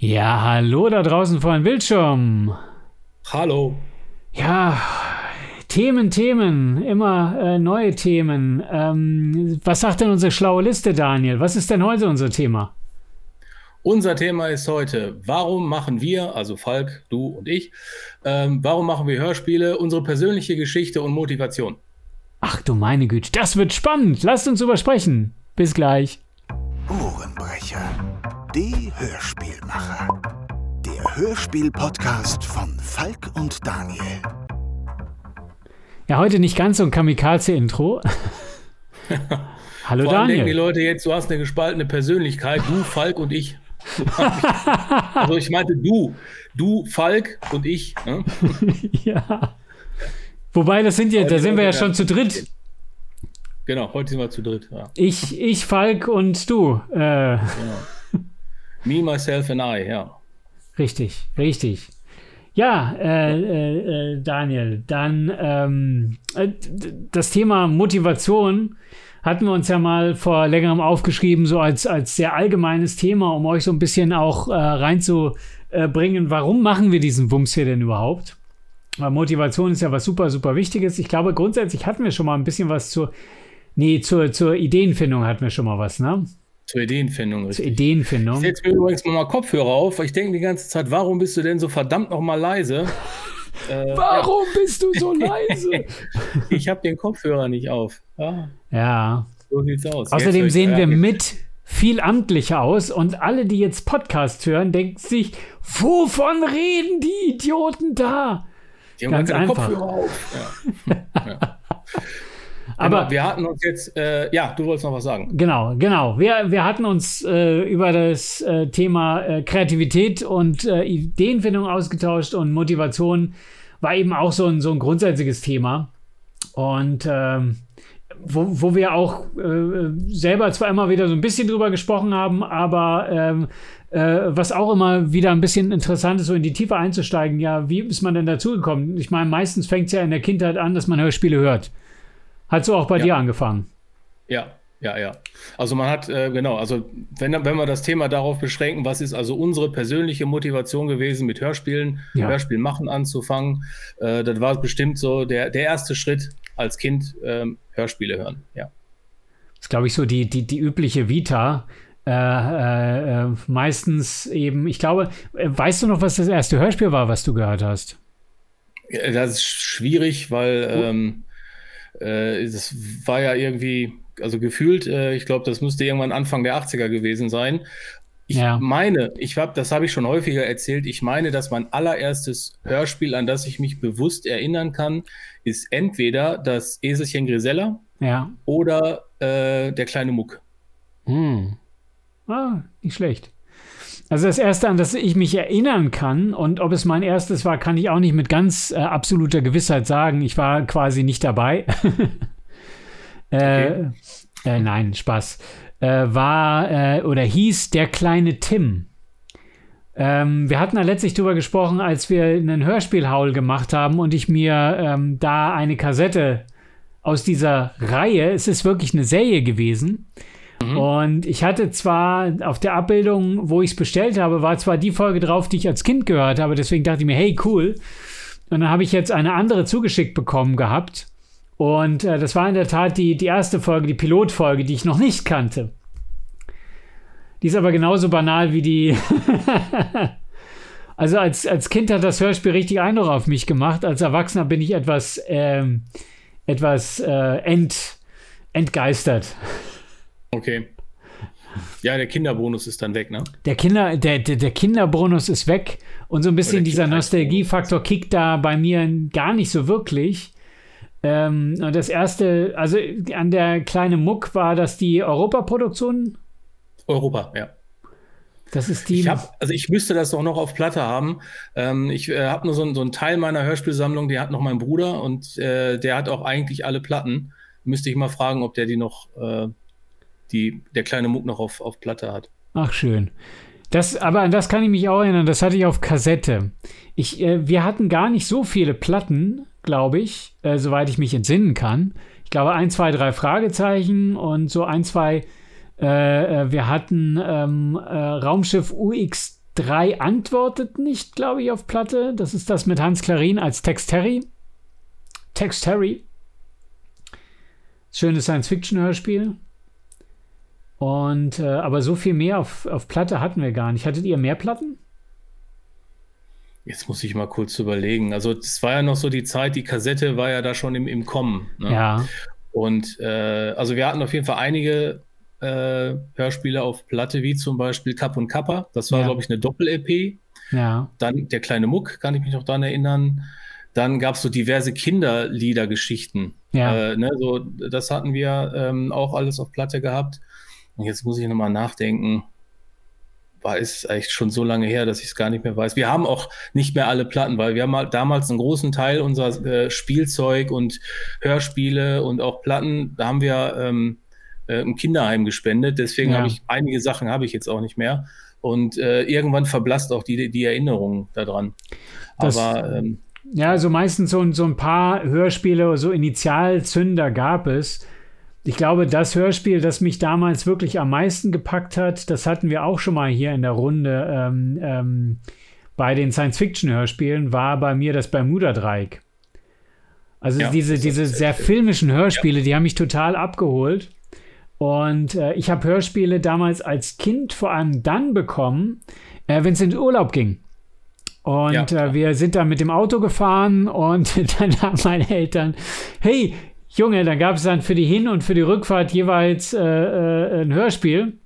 Ja, hallo da draußen vor dem Bildschirm. Hallo. Ja, Themen, Themen, immer äh, neue Themen. Ähm, was sagt denn unsere schlaue Liste, Daniel? Was ist denn heute unser Thema? Unser Thema ist heute, warum machen wir, also Falk, du und ich, ähm, warum machen wir Hörspiele, unsere persönliche Geschichte und Motivation. Ach du meine Güte, das wird spannend. Lasst uns drüber sprechen. Bis gleich. Ohrenbrecher, die Hörspielmacher. Der Hörspiel-Podcast von Falk und Daniel. Ja, heute nicht ganz so ein Kamikaze-Intro. Hallo Vor allem Daniel. denken die Leute jetzt, du hast eine gespaltene Persönlichkeit, du, Falk und ich. also ich meinte du, du, Falk und ich. Ne? ja. Wobei, das sind ja, da sind wir ja schon zu dritt. Genau, heute sind wir zu dritt. Ja. Ich, ich, Falk und du. Äh, Me, myself and I, ja. richtig, richtig. Ja, äh, äh, äh, Daniel, dann ähm, äh, das Thema Motivation hatten wir uns ja mal vor längerem aufgeschrieben, so als, als sehr allgemeines Thema, um euch so ein bisschen auch äh, reinzubringen, warum machen wir diesen Wumms hier denn überhaupt? Weil Motivation ist ja was super, super Wichtiges. Ich glaube, grundsätzlich hatten wir schon mal ein bisschen was zur, nee, zur, zur Ideenfindung hatten wir schon mal was, ne? Zur Ideenfindung. Zur Richtig. Ideenfindung. Ich setze mir übrigens mal Kopfhörer auf, weil ich denke die ganze Zeit, warum bist du denn so verdammt noch mal leise? Äh, Warum bist du so leise? ich habe den Kopfhörer nicht auf. Ja, ja. so sieht's aus. Außerdem Jetzt- sehen ja, wir mit viel amtlicher aus und alle, die jetzt Podcast hören, denken sich, wovon reden die Idioten da? Die haben ganz einfach. Kopfhörer auf. Ja. ja. Aber genau, wir hatten uns jetzt, äh, ja, du wolltest noch was sagen. Genau, genau. Wir, wir hatten uns äh, über das äh, Thema äh, Kreativität und äh, Ideenfindung ausgetauscht und Motivation war eben auch so ein, so ein grundsätzliches Thema. Und ähm, wo, wo wir auch äh, selber zwar immer wieder so ein bisschen drüber gesprochen haben, aber ähm, äh, was auch immer wieder ein bisschen interessant ist, so in die Tiefe einzusteigen, ja, wie ist man denn dazu gekommen? Ich meine, meistens fängt es ja in der Kindheit an, dass man Hörspiele hört. Hat so auch bei Ja. dir angefangen. Ja, ja, ja. Also man hat, äh, genau, also wenn, wenn wir das Thema darauf beschränken, was ist also unsere persönliche Motivation gewesen, mit Hörspielen, Ja. Hörspiel machen anzufangen, äh, das war bestimmt so der, der erste Schritt als Kind, ähm, Hörspiele hören. Ja. Das ist, glaube ich, so die, die, die übliche Vita. Äh, äh, äh, meistens eben, ich glaube, äh, weißt du noch, was das erste Hörspiel war, was du gehört hast? Ja, Das ist schwierig, weil ähm, äh, das war ja irgendwie, also gefühlt, äh, ich glaube, das müsste irgendwann Anfang der 80er gewesen sein. Ich Ja. meine, ich habe, das habe ich schon häufiger erzählt, ich meine, dass mein allererstes Hörspiel, an das ich mich bewusst erinnern kann, ist entweder das Eselchen Grisella Ja. oder äh, der kleine Muck. Hm. Ah, nicht schlecht. Also das erste, an das ich mich erinnern kann und ob es mein erstes war, kann ich auch nicht mit ganz äh, absoluter Gewissheit sagen. Ich war quasi nicht dabei. äh, äh, nein, Spaß. Äh, war äh, oder hieß der kleine Tim. Ähm, wir hatten da letztlich drüber gesprochen, als wir einen Hörspielhaul gemacht haben und ich mir ähm, da eine Kassette aus dieser Reihe, es ist wirklich eine Serie gewesen, und ich hatte zwar auf der Abbildung, wo ich es bestellt habe, war zwar die Folge drauf, die ich als Kind gehört habe. Deswegen dachte ich mir, hey, cool. Und dann habe ich jetzt eine andere zugeschickt bekommen gehabt. Und äh, das war in der Tat die, die erste Folge, die Pilotfolge, die ich noch nicht kannte. Die ist aber genauso banal wie die. also als, als Kind hat das Hörspiel richtig Eindruck auf mich gemacht. Als Erwachsener bin ich etwas, ähm, etwas äh, ent, entgeistert. Okay. Ja, der Kinderbonus ist dann weg, ne? Der, Kinder, der, der, der Kinderbonus ist weg und so ein bisschen dieser. Nostalgiefaktor kickt da bei mir gar nicht so wirklich. Ähm, und das erste, also an der kleine Muck war das die Europaproduktion. Europa, ja. Das ist die. Ich hab, also ich müsste das doch noch auf Platte haben. Ähm, ich äh, habe nur so, so einen Teil meiner Hörspielsammlung, die hat noch mein Bruder und äh, der hat auch eigentlich alle Platten. Müsste ich mal fragen, ob der die noch, äh, die, der kleine Muck noch auf, auf Platte hat. Ach, schön. Das, aber an das kann ich mich auch erinnern, das hatte ich auf Kassette. Ich, äh, wir hatten gar nicht so viele Platten, glaube ich, äh, soweit ich mich entsinnen kann. Ich glaube, ein, zwei, drei Fragezeichen und so ein, zwei. Äh, äh, wir hatten ähm, äh, Raumschiff 3 antwortet nicht, glaube ich, auf Platte. Das ist das mit Hans Klarin als Text Terry. Text Terry. Schönes Science-Fiction-Hörspiel. Und, äh, aber so viel mehr auf, auf Platte hatten wir gar nicht. Hattet ihr mehr Platten? Jetzt muss ich mal kurz überlegen. Also, es war ja noch so die Zeit, die Kassette war ja da schon im, im Kommen. Ne? Ja. Und äh, also wir hatten auf jeden Fall einige äh, Hörspiele auf Platte, wie zum Beispiel Kapp und Kappa. Das war, Ja. glaube ich, eine Doppel-EP. Ja. Dann der kleine Muck, kann ich mich noch daran erinnern. Dann gab es so diverse Kinderliedergeschichten. Ja. Äh, ne, so, das hatten wir ähm, auch alles auf Platte gehabt. Und jetzt muss ich nochmal nachdenken. War es echt schon so lange her, dass ich es gar nicht mehr weiß. Wir haben auch nicht mehr alle Platten, weil wir haben halt damals einen großen Teil unserer äh, Spielzeug und Hörspiele und auch Platten, da haben wir ähm, äh, im Kinderheim gespendet. Deswegen Ja. habe ich einige Sachen habe ich jetzt auch nicht mehr. Und äh, irgendwann verblasst auch die, die Erinnerung daran. Das- Aber ähm, Ja, also meistens so, so ein paar Hörspiele, so Initialzünder gab es. Ich glaube, das Hörspiel, das mich damals wirklich am meisten gepackt hat, das hatten wir auch schon mal hier in der Runde ähm, ähm, bei den Science-Fiction-Hörspielen, war bei mir das Bermuda-Dreieck. Also Ja, diese, diese sehr filmischen Hörspiele, die haben mich total abgeholt. Und äh, ich habe Hörspiele damals als Kind vor allem dann bekommen, äh, wenn es in den Urlaub ging. Und Ja, äh, wir sind dann mit dem Auto gefahren und dann haben meine Eltern, hey, Junge, dann gab es dann für die Hin- und für die Rückfahrt jeweils äh, äh, ein Hörspiel.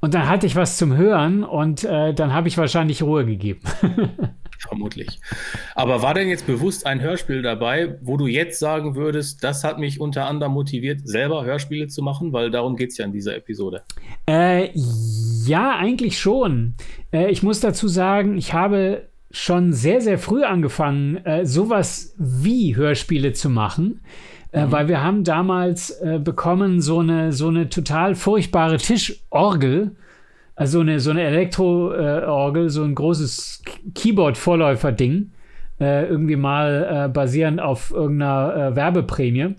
Und dann hatte ich was zum Hören und äh, dann habe ich wahrscheinlich Ruhe gegeben. vermutlich. Aber war denn jetzt bewusst ein Hörspiel dabei, wo du jetzt sagen würdest, das hat mich unter anderem motiviert, selber Hörspiele zu machen? Weil darum geht es ja in dieser Episode. Äh, ja, eigentlich schon. Äh, ich muss dazu sagen, ich habe schon sehr, sehr früh angefangen, äh, sowas wie Hörspiele zu machen. Äh, weil wir haben damals äh, bekommen so eine, so eine total furchtbare Tischorgel, also eine, so eine Elektroorgel, so ein großes Keyboard-Vorläufer-Ding, äh, irgendwie mal äh, basierend auf irgendeiner äh, Werbeprämie.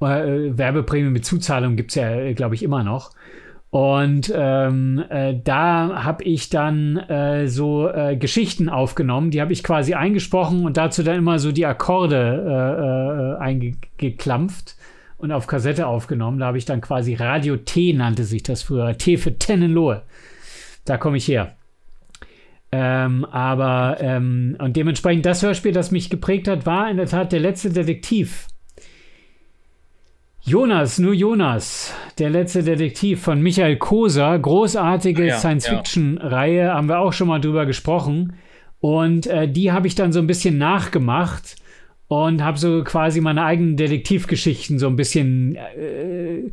Äh, Werbeprämie mit Zuzahlung gibt es ja, glaube ich, immer noch. Und ähm, äh, da habe ich dann äh, so äh, Geschichten aufgenommen, die habe ich quasi eingesprochen und dazu dann immer so die Akkorde äh, äh, eingeklampft und auf Kassette aufgenommen. Da habe ich dann quasi Radio T nannte sich das früher. T für Tennenlohe. Da komme ich her. Ähm, aber ähm, und dementsprechend das Hörspiel, das mich geprägt hat, war in der Tat der letzte Detektiv. Jonas, nur Jonas, der letzte Detektiv von Michael Koser, großartige Ja, Science-Fiction-Reihe, haben wir auch schon mal drüber gesprochen. Und äh, die habe ich dann so ein bisschen nachgemacht und habe so quasi meine eigenen Detektivgeschichten so ein bisschen äh,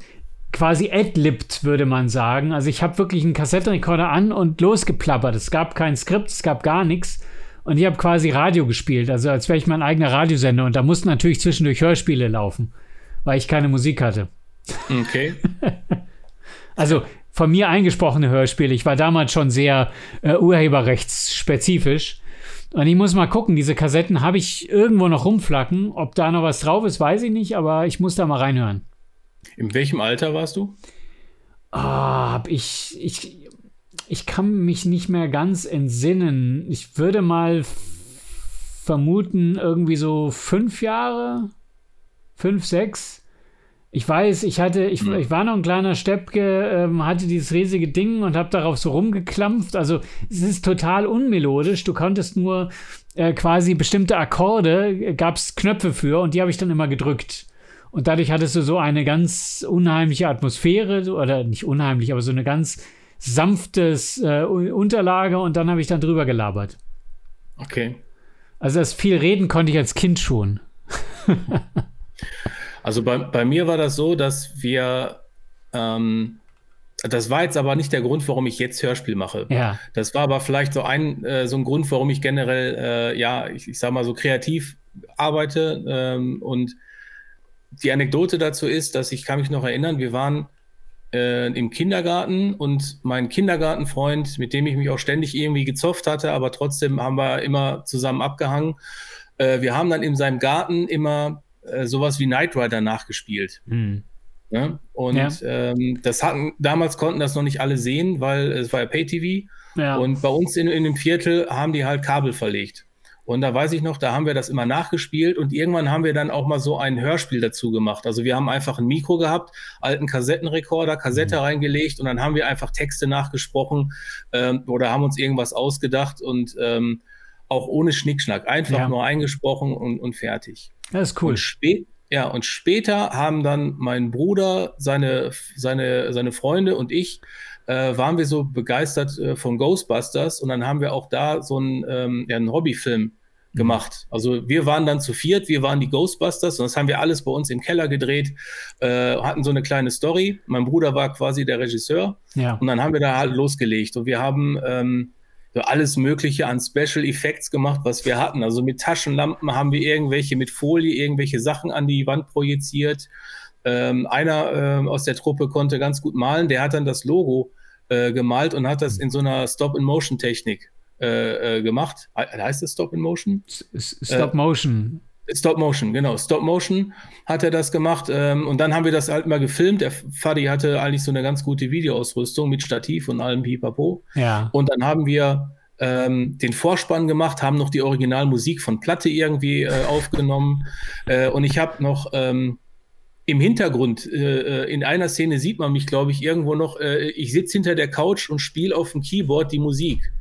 quasi adlibt, würde man sagen. Also ich habe wirklich einen Kassettenrekorder an und losgeplappert. Es gab kein Skript, es gab gar nichts. Und ich habe quasi Radio gespielt, also als wäre ich mein eigener Radiosender. Und da mussten natürlich zwischendurch Hörspiele laufen, weil ich keine Musik hatte. Okay. Also von mir eingesprochene Hörspiele. Ich war damals schon sehr äh, urheberrechtsspezifisch. Und ich muss mal gucken, diese Kassetten habe ich irgendwo noch rumflacken. Ob da noch was drauf ist, weiß ich nicht, aber ich muss da mal reinhören. In welchem Alter warst du? Ah, hab ich, ich, ich kann mich nicht mehr ganz entsinnen. Ich würde mal vermuten, irgendwie so fünf Jahre, fünf, sechs. Ich weiß, ich hatte, ich, Hm. ich war noch ein kleiner Steppke, ähm, hatte dieses riesige Ding und habe darauf so rumgeklampft. Also es ist total unmelodisch. Du konntest nur äh, quasi bestimmte Akkorde, gab es Knöpfe für und die habe ich dann immer gedrückt. Und dadurch hattest du so eine ganz unheimliche Atmosphäre, oder nicht unheimlich, aber so eine ganz sanftes äh, Unterlage und dann habe ich dann drüber gelabert. Okay. Also das viel reden konnte ich als Kind schon. Also bei, bei mir war das so, dass wir, ähm, das war jetzt aber nicht der Grund, warum ich jetzt Hörspiel mache. Ja, Das war aber vielleicht so ein, äh, so ein Grund, warum ich generell, äh, ja, ich, ich sag mal so kreativ arbeite. Ähm, und die Anekdote dazu ist, dass ich kann mich noch erinnern, wir waren äh, im Kindergarten und mein Kindergartenfreund, mit dem ich mich auch ständig irgendwie gezofft hatte, aber trotzdem haben wir immer zusammen abgehangen. Äh, wir haben dann in seinem Garten immer äh, sowas wie Knight Rider nachgespielt. hm. Ne? Und ja. ähm, das hatten, damals konnten das noch nicht alle sehen, weil es war ja Pay-TV. Ja. Und bei uns in, in dem Viertel haben die halt Kabel verlegt. Und da weiß ich noch, da haben wir das immer nachgespielt und irgendwann haben wir dann auch mal so ein Hörspiel dazu gemacht. Also wir haben einfach ein Mikro gehabt, alten Kassettenrekorder, Kassette mhm. reingelegt und dann haben wir einfach Texte nachgesprochen ähm, oder haben uns irgendwas ausgedacht und ähm, auch ohne Schnickschnack, einfach ja. nur eingesprochen und, und fertig. Das ist cool. Und spät, ja, und später haben dann mein Bruder, seine, seine, seine Freunde und ich äh, waren wir so begeistert äh, von Ghostbusters und dann haben wir auch da so einen, ähm, ja, einen Hobbyfilm mhm. gemacht. Also wir waren dann zu viert, wir waren die Ghostbusters und das haben wir alles bei uns im Keller gedreht, äh, hatten so eine kleine Story. Mein Bruder war quasi der Regisseur ja. und dann haben wir da halt losgelegt und wir haben ähm, alles Mögliche an Special Effects gemacht, was wir hatten. Also mit Taschenlampen haben wir irgendwelche mit Folie irgendwelche Sachen an die Wand projiziert. Ähm, einer äh, aus der Truppe konnte ganz gut malen, der hat dann das Logo äh, gemalt und hat das in so einer Stop-in-Motion-Technik äh, äh gemacht. Heißt das Stop-in-Motion? Stop-Motion. Stop Motion, genau. Stop Motion hat er das gemacht. Ähm, und dann haben wir das halt mal gefilmt. Der Fadi hatte eigentlich so eine ganz gute Videoausrüstung mit Stativ und allem Pipapo. Ja. Und dann haben wir ähm, den Vorspann gemacht, haben noch die Originalmusik von Platte irgendwie äh, aufgenommen. Äh, und ich habe noch ähm, im Hintergrund, äh, äh, in einer Szene sieht man mich, glaube ich, irgendwo noch, äh, ich sitze hinter der Couch und spiele auf dem Keyboard die Musik.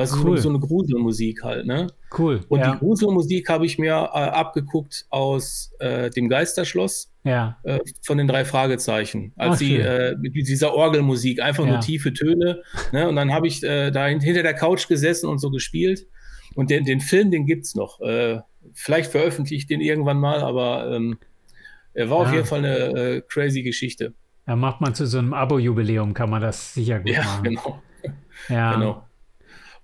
Was cool. so eine Gruselmusik halt, ne? Cool. Und ja. die Gruselmusik habe ich mir äh, abgeguckt aus äh, dem Geisterschloss ja. Äh, von den drei Fragezeichen. Als Ach, sie mit dieser Orgelmusik, einfach ja. nur tiefe Töne. Ne? Und dann habe ich da hinter der Couch gesessen und so gespielt. Und den, den Film, den gibt es noch. vielleicht veröffentliche ich den irgendwann mal, aber ähm, er war auf jeden Fall eine äh, crazy Geschichte. Ja, macht man zu so einem Abo-Jubiläum, kann man das sicher gut ja, machen. Genau. Ja, genau.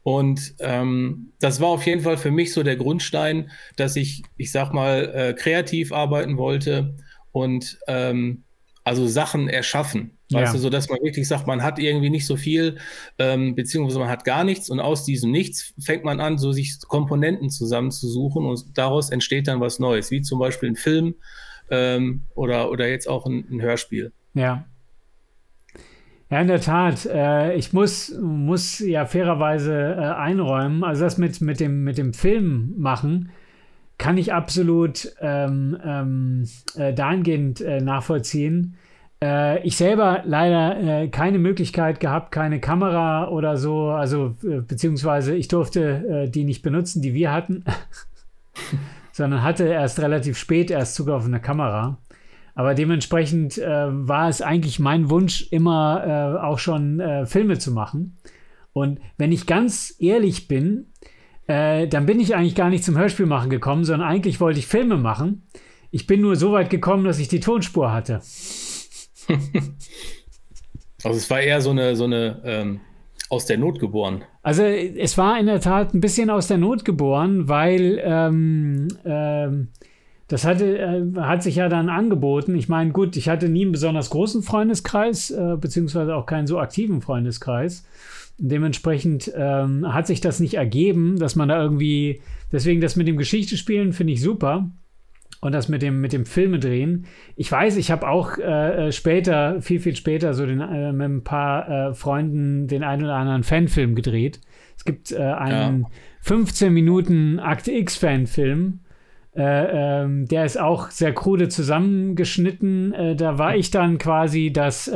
Und ähm, das war auf jeden Fall für mich so der Grundstein, dass ich, ich sag mal, äh, kreativ arbeiten wollte und ähm, also Sachen erschaffen. Weißt ja. du, so dass man wirklich sagt, man hat irgendwie nicht so viel, ähm, beziehungsweise man hat gar nichts und aus diesem Nichts fängt man an, so sich Komponenten zusammenzusuchen und daraus entsteht dann was Neues, wie zum Beispiel ein Film ähm, oder, oder jetzt auch ein, ein, Hörspiel. Ja. Ja, in der Tat. Äh, ich muss, muss ja fairerweise äh, einräumen, also das mit, mit, dem, mit dem Film machen, kann ich absolut ähm, ähm, äh, dahingehend äh, nachvollziehen. Äh, ich selber leider äh, keine Möglichkeit gehabt, keine Kamera oder so, also beziehungsweise ich durfte die nicht benutzen, die wir hatten. sondern hatte erst relativ spät erst Zugriff auf eine Kamera. Aber dementsprechend äh, war es eigentlich mein Wunsch, immer äh, auch schon äh, Filme zu machen. Und wenn ich ganz ehrlich bin, äh, dann bin ich eigentlich gar nicht zum Hörspiel machen gekommen, sondern eigentlich wollte ich Filme machen. Ich bin nur so weit gekommen, dass ich die Tonspur hatte. also es war eher so eine, so eine ähm, aus der Not geboren. Also es war in der Tat ein bisschen aus der Not geboren, weil ähm, ähm, das hatte, äh, hat sich ja dann angeboten. Ich meine, gut, ich hatte nie einen besonders großen Freundeskreis, äh, beziehungsweise auch keinen so aktiven Freundeskreis. Dementsprechend ähm, hat sich das nicht ergeben, dass man da irgendwie, deswegen das mit dem Geschichtespielen finde ich super. Und das mit dem, mit dem Filme drehen. Ich weiß, ich habe auch äh, äh, später, viel, viel später, so den, äh, mit ein paar äh, Freunden den einen oder anderen Fanfilm gedreht. Es gibt einen ja. 15 Minuten Akte X-Fanfilm. Äh, ähm, der ist auch sehr krude zusammengeschnitten. da war ich dann quasi das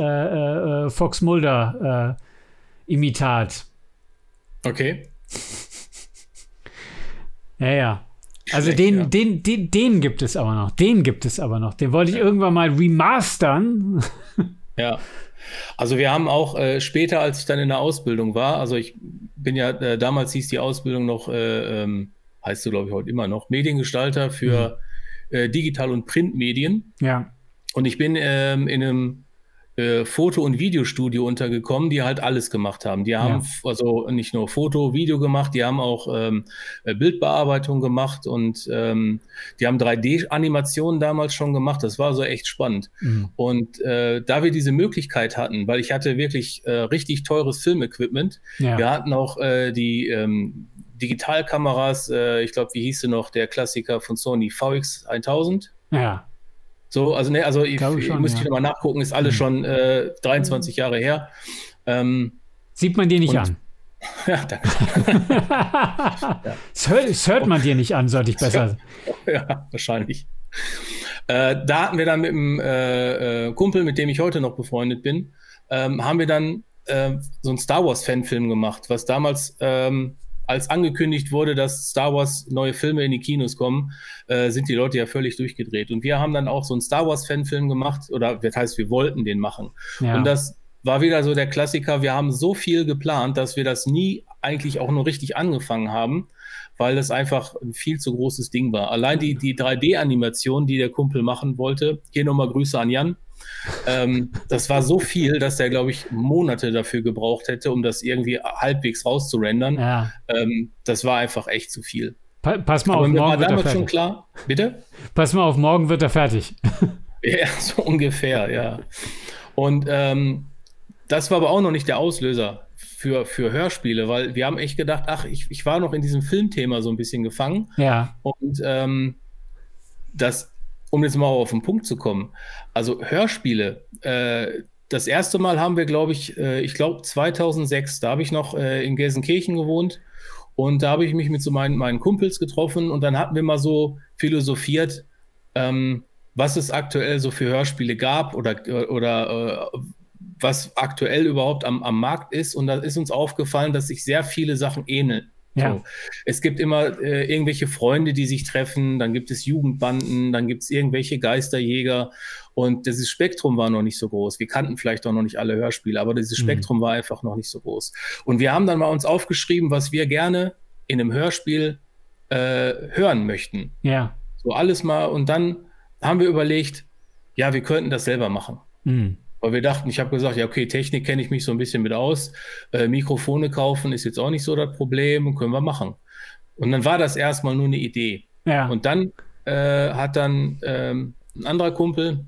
Fox Mulder-Imitat. okay. Ja, ja. Also den, ja. den, den, den gibt es aber noch. Den gibt es aber noch. Den wollte ich ja. irgendwann mal remastern. Ja. Also wir haben auch äh, später, als ich dann in der Ausbildung war, also ich bin ja, äh, damals hieß die Ausbildung noch, äh, ähm, heißt du glaube ich heute immer noch, Mediengestalter für mhm. Äh, Digital- und Printmedien. Ja. Und ich bin ähm, in einem äh, Foto- und Videostudio untergekommen, die halt alles gemacht haben. Die haben ja. also nicht nur Foto, Video gemacht, die haben auch ähm, äh, Bildbearbeitung gemacht und ähm, die haben 3D-Animationen damals schon gemacht. Das war so echt spannend. Mhm. Und äh, da wir diese Möglichkeit hatten, weil ich hatte wirklich äh, richtig teures Filmequipment, ja. wir hatten auch äh, die ähm, Digitalkameras, ich glaube, wie hieß sie noch, der Klassiker von Sony VX 1000. Ja So, also ne, also ich, schon, müsste ja. ich nochmal nachgucken, ist alles Mhm. schon äh, 23 Jahre her. Ähm, Sieht man dir nicht an. ja, danke. das, hört, das hört man dir nicht an, sollte ich besser. ja, wahrscheinlich. Äh, da hatten wir dann mit einem äh, äh, Kumpel, mit dem ich heute noch befreundet bin, ähm, haben wir dann äh, so einen Star Wars-Fanfilm gemacht, was damals, ähm, als angekündigt wurde, dass Star Wars neue Filme in die Kinos kommen, äh, sind die Leute ja völlig durchgedreht. Und wir haben dann auch so einen Star Wars-Fanfilm gemacht, oder das heißt, wir wollten den machen. Ja. Und das war wieder so der Klassiker. Wir haben so viel geplant, dass wir das nie eigentlich auch nur richtig angefangen haben, weil das einfach ein viel zu großes Ding war. Allein die, die 3D-Animation, die der Kumpel machen wollte, hier nochmal Grüße an Jan. Ähm, das war so viel, dass der, glaube ich, Monate dafür gebraucht hätte, um das irgendwie halbwegs rauszurendern. ja. Ähm, das war einfach echt zu viel. Pa pass mal Aber auf, mir war morgen wird er schon fertig. klar. Bitte? Pass mal auf, morgen wird er fertig. Ja, so ungefähr, ja. Und ähm, das war aber auch noch nicht der Auslöser für, für Hörspiele, weil wir haben echt gedacht, ach, ich, ich war noch in diesem Filmthema so ein bisschen gefangen. Ja. Und ähm, das, um jetzt mal auf den Punkt zu kommen, also Hörspiele, äh, das erste Mal haben wir, glaube ich, äh, ich glaube 2006, da habe ich noch äh, in Gelsenkirchen gewohnt und da habe ich mich mit so meinen, meinen Kumpels getroffen und dann hatten wir mal so philosophiert, ähm, was es aktuell so für Hörspiele gab oder, oder äh, was aktuell überhaupt am, am Markt ist. Und da ist uns aufgefallen, dass sich sehr viele Sachen ähneln. Ja. So. Es gibt immer äh, irgendwelche Freunde, die sich treffen, dann gibt es Jugendbanden, dann gibt es irgendwelche Geisterjäger und dieses Spektrum war noch nicht so groß. Wir kannten vielleicht auch noch nicht alle Hörspiele, aber dieses Mhm. Spektrum war einfach noch nicht so groß. Und wir haben dann mal uns aufgeschrieben, was wir gerne in einem Hörspiel äh, hören möchten. Ja. So alles mal und dann haben wir überlegt, ja, wir könnten das selber machen. Hm. Weil wir dachten, ich habe gesagt, ja, okay, Technik kenne ich mich so ein bisschen mit aus. Äh, Mikrofone kaufen ist jetzt auch nicht so das Problem, können wir machen. Und dann war das erstmal nur eine Idee. Ja. Und dann äh, hat dann ähm, ein anderer Kumpel,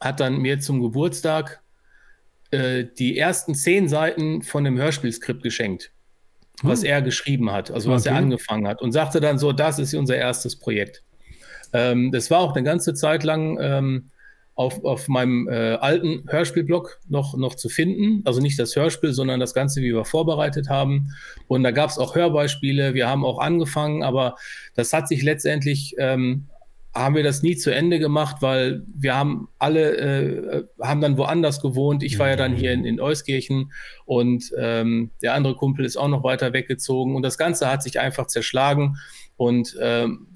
hat dann mir zum Geburtstag äh, die ersten zehn Seiten von dem Hörspielskript geschenkt, was Hm. er geschrieben hat, also was er angefangen hat und sagte dann so, das ist unser erstes Projekt. Ähm, das war auch eine ganze Zeit lang ähm, auf, auf meinem äh, alten Hörspielblog noch, noch zu finden. Also nicht das Hörspiel, sondern das Ganze, wie wir vorbereitet haben. Und da gab es auch Hörbeispiele. Wir haben auch angefangen, aber das hat sich letztendlich, ähm, haben wir das nie zu Ende gemacht, weil wir haben alle, äh, haben dann woanders gewohnt. Ich war ja dann hier in, in Euskirchen und ähm, der andere Kumpel ist auch noch weiter weggezogen. Und das Ganze hat sich einfach zerschlagen und ähm,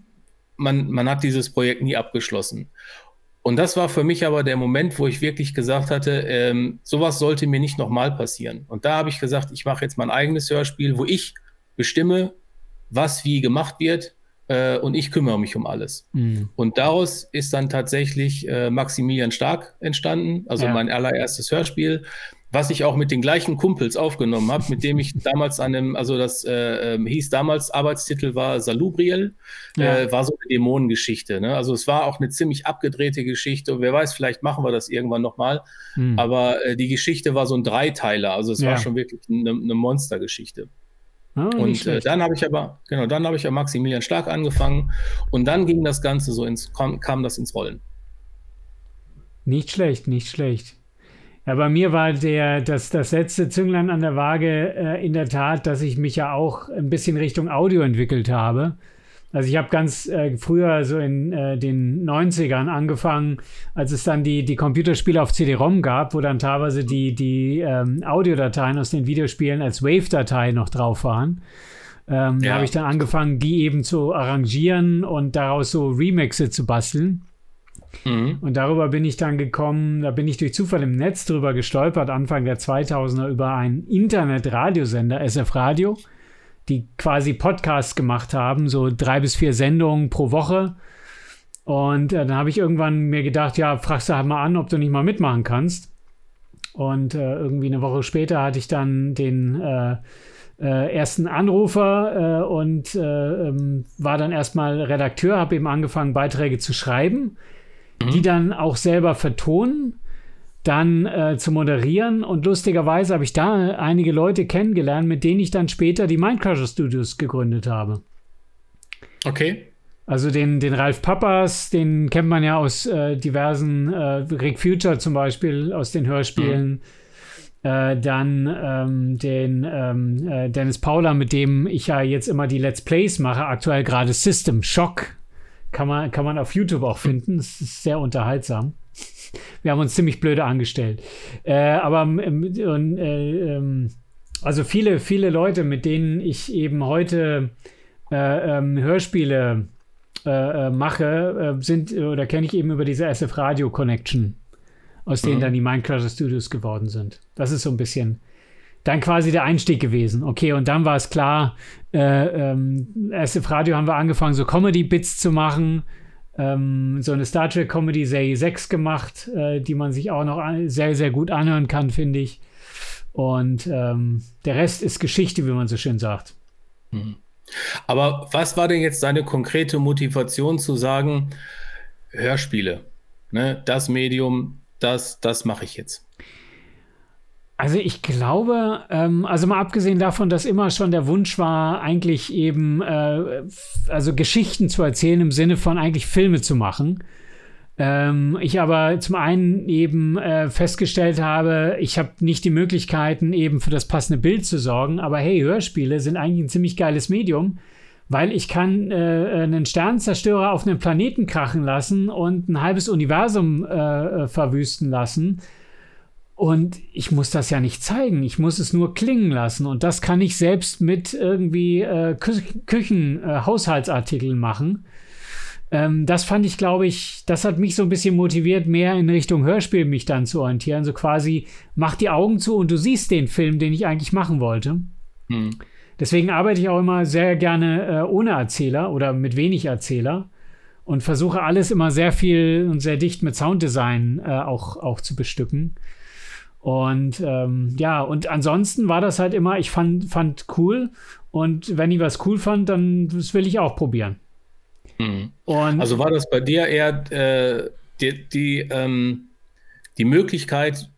man, man hat dieses Projekt nie abgeschlossen. Und das war für mich aber der Moment, wo ich wirklich gesagt hatte, ähm, sowas sollte mir nicht nochmal passieren. Und da habe ich gesagt, ich mache jetzt mein eigenes Hörspiel, wo ich bestimme, was wie gemacht wird äh, und ich kümmere mich um alles. Hm. Und daraus ist dann tatsächlich äh, Maximilian Stark entstanden, also Ja. mein allererstes Hörspiel, was ich auch mit den gleichen Kumpels aufgenommen habe, mit dem ich damals an einem, also das äh, ähm, hieß damals, Arbeitstitel war Salubriel, Ja. äh, war so eine Dämonengeschichte. Ne? Also es war auch eine ziemlich abgedrehte Geschichte. Und wer weiß, vielleicht machen wir das irgendwann nochmal. Hm. Aber äh, die Geschichte war so ein Dreiteiler. Also es Ja. war schon wirklich eine, eine Monstergeschichte. Ah, Und äh, dann habe ich aber, genau, dann habe ich ja Maximilian Stark angefangen und dann ging das Ganze so ins, kam, kam das ins Rollen. Nicht schlecht, nicht schlecht. Ja, bei mir war der, das, das letzte Zünglein an der Waage äh, in der Tat, dass ich mich ja auch ein bisschen Richtung Audio entwickelt habe. Also ich habe ganz äh, früher so in äh, den 90ern angefangen, als es dann die, die Computerspiele auf CD-ROM gab, wo dann teilweise die, die ähm, Audiodateien aus den Videospielen als Wave-Datei noch drauf waren. Ähm, Da Ja. habe ich dann angefangen, die eben zu arrangieren und daraus so Remixe zu basteln. Mhm. Und darüber bin ich dann gekommen, da bin ich durch Zufall im Netz drüber gestolpert, Anfang der 2000er, über einen Internet-Radiosender, SF Radio, die quasi Podcasts gemacht haben, so drei bis vier Sendungen pro Woche. Und äh, dann habe ich irgendwann mir gedacht, ja, fragst du halt mal an, ob du nicht mal mitmachen kannst. Und äh, irgendwie eine Woche später hatte ich dann den äh, äh, ersten Anrufer äh, und äh, ähm, war dann erstmal Redakteur, habe eben angefangen, Beiträge zu schreiben, die dann auch selber vertonen, dann äh, zu moderieren. Und lustigerweise habe ich da einige Leute kennengelernt, mit denen ich dann später die Mindcrusher Studios gegründet habe. Okay. Also den, den Ralf Papas, den kennt man ja aus äh, diversen, äh, Rick Future zum Beispiel, aus den Hörspielen. Mhm. Äh, dann ähm, den ähm, äh, Dennis Paula, mit dem ich ja jetzt immer die Let's Plays mache, aktuell gerade System Shock. Kann man, kann man auf YouTube auch finden. Es ist sehr unterhaltsam. Wir haben uns ziemlich blöde angestellt. Äh, aber ähm, äh, ähm, also viele, viele Leute, mit denen ich eben heute ähm, Hörspiele äh, äh, mache, äh, sind oder kenne ich eben über diese SF Radio Connection, aus denen mhm. dann die Minecraft Studios geworden sind. Das ist so ein bisschen dann quasi der Einstieg gewesen. Okay, und dann war es klar, äh, ähm, SF Radio haben wir angefangen, so Comedy-Bits zu machen. Ähm, so eine Star Trek Comedy Serie 6 gemacht, äh, die man sich auch noch sehr, sehr gut anhören kann, finde ich. Und ähm, der Rest ist Geschichte, wie man so schön sagt. Mhm. Aber was war denn jetzt deine konkrete Motivation zu sagen, Hörspiele, ne, das Medium, das, das mache ich jetzt? Also ich glaube, ähm, also mal abgesehen davon, dass immer schon der Wunsch war, eigentlich eben, äh, also Geschichten zu erzählen im Sinne von eigentlich Filme zu machen. Ähm, ich aber zum einen eben äh, festgestellt habe, ich habe nicht die Möglichkeiten, eben für das passende Bild zu sorgen. Aber hey, Hörspiele sind eigentlich ein ziemlich geiles Medium, weil ich kann äh, einen Sternenzerstörer auf einen Planeten krachen lassen und ein halbes Universum äh, äh verwüsten lassen. Und ich muss das ja nicht zeigen, ich muss es nur klingen lassen. Und das kann ich selbst mit irgendwie äh, Kü Küchen, äh, Haushaltsartikeln machen. Ähm, das fand ich, glaube ich, das hat mich so ein bisschen motiviert, mehr in Richtung Hörspiel mich dann zu orientieren. So quasi, mach die Augen zu und du siehst den Film, den ich eigentlich machen wollte. Hm. Deswegen arbeite ich auch immer sehr gerne äh, ohne Erzähler oder mit wenig Erzähler und versuche alles immer sehr viel und sehr dicht mit Sounddesign äh, auch, auch zu bestücken. Und ähm, ja, und ansonsten war das halt immer, ich fand, fand cool. Und wenn ich was cool fand, dann das will ich auch probieren. Mhm. also war das bei dir eher äh, die, die, ähm, die Möglichkeit,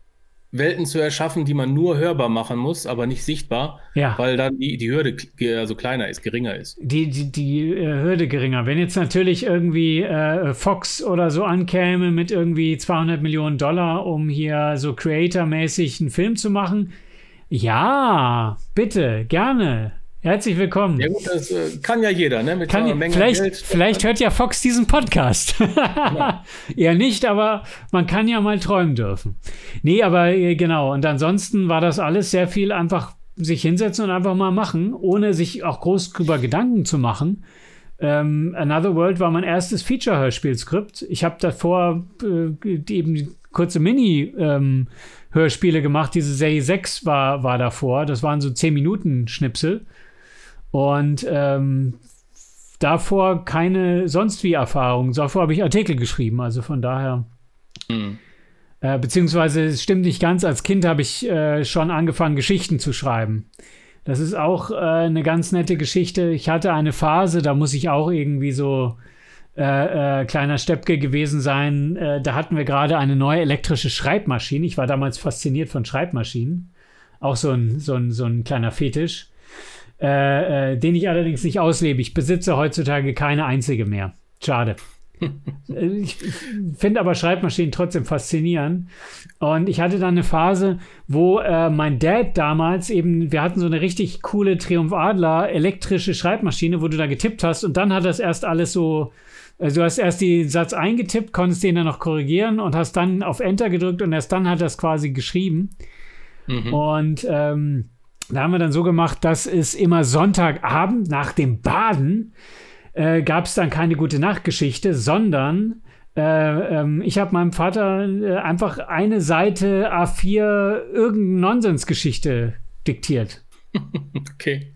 Welten zu erschaffen, die man nur hörbar machen muss, aber nicht sichtbar, ja. weil dann die, die Hürde also kleiner ist, geringer ist. Die, die, die äh, Hürde geringer. Wenn jetzt natürlich irgendwie äh, Fox oder so ankäme mit irgendwie 200 Millionen Dollar, um hier so Creator-mäßig einen Film zu machen, ja, bitte, gerne. Herzlich willkommen. Ja gut, das äh, kann ja jeder, ne? Mit kann, so vielleicht, Geld. vielleicht hört ja Fox diesen Podcast. ja. Eher nicht, aber man kann ja mal träumen dürfen. Nee, aber äh, genau. Und ansonsten war das alles sehr viel einfach sich hinsetzen und einfach mal machen, ohne sich auch groß drüber Gedanken zu machen. Ähm, Another World war mein erstes Feature-Hörspielskript. Ich habe davor äh, eben kurze Mini-Hörspiele ähm, gemacht. Diese Serie 6 war, war davor. Das waren so 10 Minuten Schnipsel. Und ähm, davor keine sonst wie Erfahrung. Davor habe ich Artikel geschrieben, also von daher. Mhm. Äh, beziehungsweise es stimmt nicht ganz, als Kind habe ich äh, schon angefangen, Geschichten zu schreiben. Das ist auch äh, eine ganz nette Geschichte. Ich hatte eine Phase, da muss ich auch irgendwie so äh, äh, kleiner Steppke gewesen sein. Äh, da hatten wir gerade eine neue elektrische Schreibmaschine. Ich war damals fasziniert von Schreibmaschinen. Auch so ein, so ein, so ein kleiner Fetisch äh, äh, den ich allerdings nicht auslebe. Ich besitze heutzutage keine einzige mehr. Schade. ich finde aber Schreibmaschinen trotzdem faszinierend. Und ich hatte dann eine Phase, wo äh, mein Dad damals eben, wir hatten so eine richtig coole Triumph Adler elektrische Schreibmaschine, wo du da getippt hast und dann hat das erst alles so, also du hast erst den Satz eingetippt, konntest den dann noch korrigieren und hast dann auf Enter gedrückt und erst dann hat das quasi geschrieben. Mhm. Und ähm, da haben wir dann so gemacht, dass es immer Sonntagabend nach dem Baden äh, gab es dann keine gute Nachtgeschichte, sondern äh, ähm, ich habe meinem Vater äh, einfach eine Seite A4 irgendeine Nonsensgeschichte diktiert. Okay.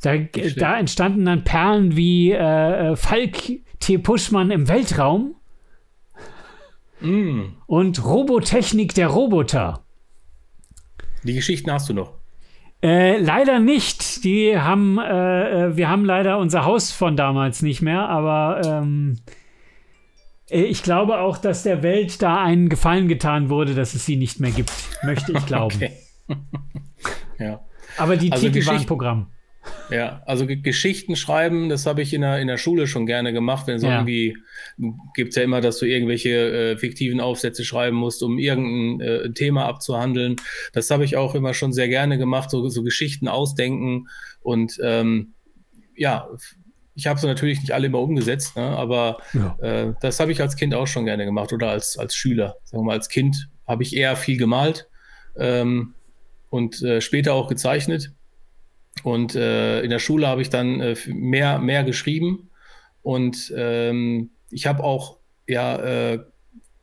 Da, da, entstanden dann Perlen wie äh, äh, Falk T. Puschmann im Weltraum mm. und Robotechnik der Roboter. Die Geschichten hast du noch. Äh, leider nicht. Die haben, äh, äh, wir haben leider unser Haus von damals nicht mehr, aber ähm, äh, ich glaube auch, dass der Welt da einen Gefallen getan wurde, dass es sie nicht mehr gibt. Möchte ich glauben. ja. Aber die also Titel waren Programm. Ja, also Geschichten schreiben, das habe ich in der, in der Schule schon gerne gemacht, wenn so ja. irgendwie gibt es ja immer, dass du irgendwelche äh, fiktiven Aufsätze schreiben musst, um irgendein äh, Thema abzuhandeln. Das habe ich auch immer schon sehr gerne gemacht, so, so Geschichten ausdenken und ähm, ja, ich habe sie natürlich nicht alle immer umgesetzt, ne, aber ja. äh, das habe ich als Kind auch schon gerne gemacht oder als, als Schüler. Sagen wir mal, als Kind habe ich eher viel gemalt ähm, und äh, später auch gezeichnet. Und äh, in der Schule habe ich dann äh, mehr, mehr geschrieben. Und ähm, ich habe auch, ja, äh,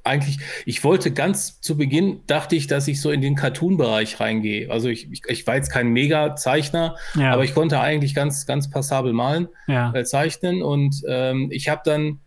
eigentlich, ich wollte ganz zu Beginn, dachte ich, dass ich so in den Cartoon-Bereich reingehe. Also ich, ich, ich, war jetzt kein Mega-Zeichner, ja. aber ich konnte eigentlich ganz, ganz passabel malen, ja. äh, zeichnen. Und ähm, ich habe dann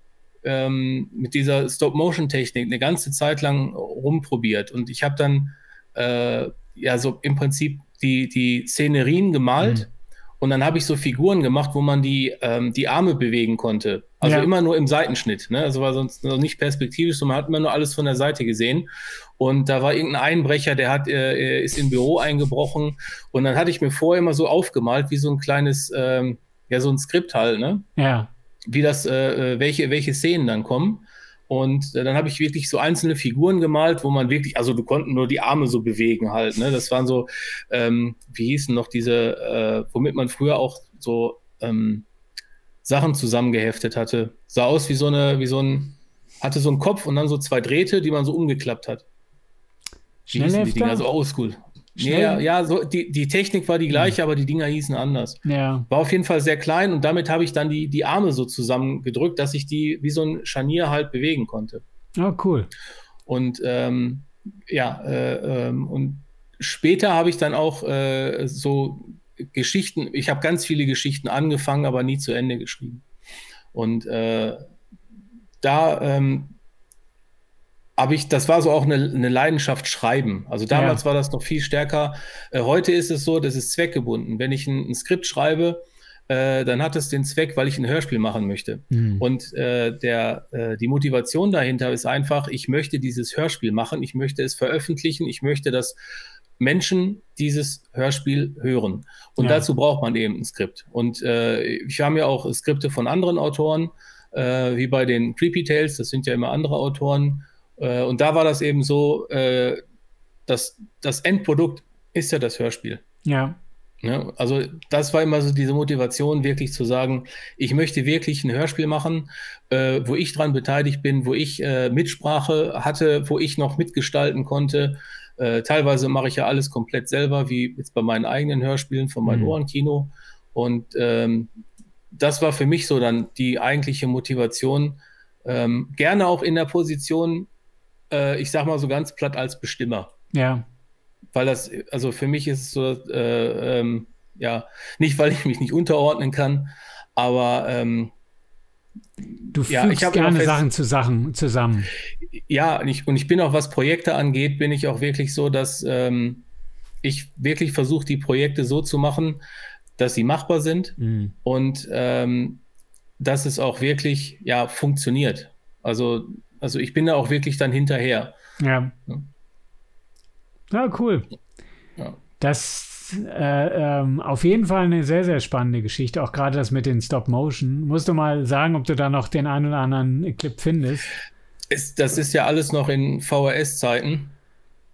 ähm, mit dieser Stop-Motion-Technik eine ganze Zeit lang rumprobiert. Und ich habe dann äh, ja so im Prinzip die, die Szenerien gemalt. Mhm. Und dann habe ich so Figuren gemacht, wo man die, ähm, die Arme bewegen konnte. Also ja. immer nur im Seitenschnitt. Ne? Also war sonst noch nicht perspektivisch, sondern man hat immer nur alles von der Seite gesehen. Und da war irgendein Einbrecher, der hat, äh, ist im Büro eingebrochen. Und dann hatte ich mir vorher immer so aufgemalt, wie so ein kleines, ähm, ja, so ein Skript halt, ne? Ja. Wie das, äh, äh welche, welche Szenen dann kommen. Und äh, dann habe ich wirklich so einzelne Figuren gemalt, wo man wirklich, also du konnten nur die Arme so bewegen halt. Ne? Das waren so, ähm, wie hießen noch diese, äh, womit man früher auch so ähm, Sachen zusammengeheftet hatte. Sah aus wie so eine, wie so ein, hatte so einen Kopf und dann so zwei Drähte, die man so umgeklappt hat. Wie hießen die Dinger? Also oldschool. Ja, ja, so die, die Technik war die gleiche, ja. aber die Dinger hießen anders. Ja. War auf jeden Fall sehr klein und damit habe ich dann die, die Arme so zusammengedrückt, dass ich die wie so ein Scharnier halt bewegen konnte. Oh, cool. Und ähm, ja, äh, ähm, und später habe ich dann auch äh, so Geschichten, ich habe ganz viele Geschichten angefangen, aber nie zu Ende geschrieben. Und äh, da ähm, aber ich, das war so auch eine, eine Leidenschaft schreiben. Also damals ja. war das noch viel stärker. Äh, heute ist es so, das ist zweckgebunden. Wenn ich ein, ein Skript schreibe, äh, dann hat es den Zweck, weil ich ein Hörspiel machen möchte. Mhm. Und äh, der, äh, die Motivation dahinter ist einfach, ich möchte dieses Hörspiel machen, ich möchte es veröffentlichen, ich möchte, dass Menschen dieses Hörspiel hören. Und ja. dazu braucht man eben ein Skript. Und äh, ich habe ja auch Skripte von anderen Autoren, äh, wie bei den Creepy Tales, das sind ja immer andere Autoren. Äh, und da war das eben so, äh, dass das Endprodukt ist ja das Hörspiel. Ja. ja. Also das war immer so diese Motivation, wirklich zu sagen, ich möchte wirklich ein Hörspiel machen, äh, wo ich dran beteiligt bin, wo ich äh, Mitsprache hatte, wo ich noch mitgestalten konnte. Teilweise mache ich ja alles komplett selber, wie jetzt bei meinen eigenen Hörspielen von meinem mhm. Ohrenkino. Und ähm, das war für mich so dann die eigentliche Motivation, ähm, gerne auch in der Position, äh, ich sag mal so ganz platt als Bestimmer. Ja. Weil das, also für mich ist es so, äh, ähm, ja, nicht, weil ich mich nicht unterordnen kann, aber ähm, Du fügst ja, ich gerne fest, Sachen zu Sachen zusammen. Ja, und ich, und ich bin auch, was Projekte angeht, bin ich auch wirklich so, dass ähm, ich wirklich versuche, die Projekte so zu machen, dass sie machbar sind mhm. und ähm, dass es auch wirklich ja, funktioniert. Also also ich bin da auch wirklich dann hinterher. Ja. Ja, cool. Ja. Das äh, ähm, auf jeden Fall eine sehr, sehr spannende Geschichte. Auch gerade das mit den Stop Motion. Musst du mal sagen, ob du da noch den einen oder anderen Clip findest? Ist, das ist ja alles noch in VHS-Zeiten.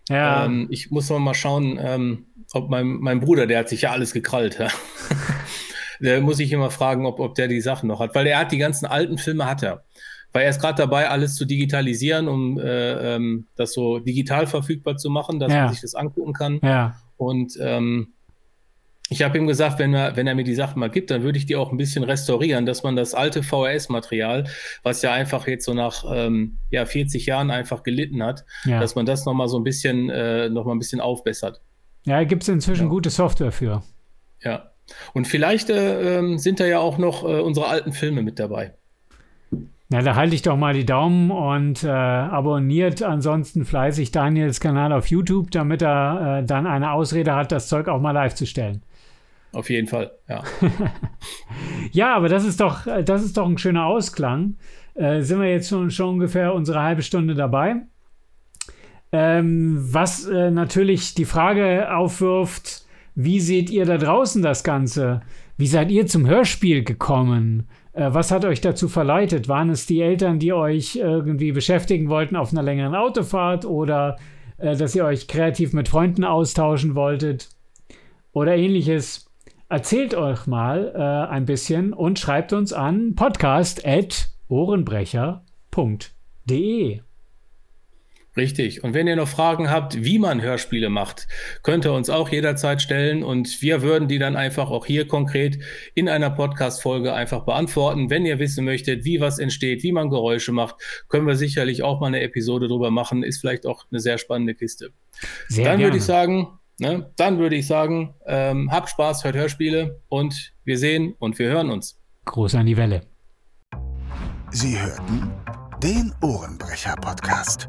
Ja. Ähm, ich muss mal schauen, ähm, ob mein, mein Bruder, der hat sich ja alles gekrallt. Ja. da muss ich immer fragen, ob, ob der die Sachen noch hat, weil er hat die ganzen alten Filme hat er war erst gerade dabei, alles zu digitalisieren, um äh, ähm, das so digital verfügbar zu machen, dass ja. man sich das angucken kann. Ja. Und ähm, ich habe ihm gesagt, wenn er, wenn er mir die Sachen mal gibt, dann würde ich die auch ein bisschen restaurieren, dass man das alte VHS-Material, was ja einfach jetzt so nach ähm, ja, 40 Jahren einfach gelitten hat, ja. dass man das nochmal so ein bisschen, äh, noch mal ein bisschen aufbessert. Ja, gibt es inzwischen ja. gute Software für. Ja. Und vielleicht äh, ähm, sind da ja auch noch äh, unsere alten Filme mit dabei. Na, da halte ich doch mal die Daumen und äh, abonniert ansonsten fleißig Daniels Kanal auf YouTube, damit er äh, dann eine Ausrede hat, das Zeug auch mal live zu stellen. Auf jeden Fall, ja. ja, aber das ist doch, das ist doch ein schöner Ausklang. Äh, sind wir jetzt schon, schon ungefähr unsere halbe Stunde dabei. Ähm, was äh, natürlich die Frage aufwirft, Wie seht ihr da draußen das Ganze? Wie seid ihr zum Hörspiel gekommen? Äh, was hat euch dazu verleitet? Waren es die Eltern, die euch irgendwie beschäftigen wollten auf einer längeren Autofahrt oder äh, dass ihr euch kreativ mit Freunden austauschen wolltet oder ähnliches? Erzählt euch mal äh, ein bisschen und schreibt uns an podcast.ohrenbrecher.de. Richtig. Und wenn ihr noch Fragen habt, wie man Hörspiele macht, könnt ihr uns auch jederzeit stellen und wir würden die dann einfach auch hier konkret in einer Podcast-Folge einfach beantworten. Wenn ihr wissen möchtet, wie was entsteht, wie man Geräusche macht, können wir sicherlich auch mal eine Episode drüber machen. Ist vielleicht auch eine sehr spannende Kiste. Sehr dann würde ich sagen, ne, dann würde ich sagen, ähm, habt Spaß, hört Hörspiele und wir sehen und wir hören uns. Groß an die Welle. Sie hörten den Ohrenbrecher-Podcast.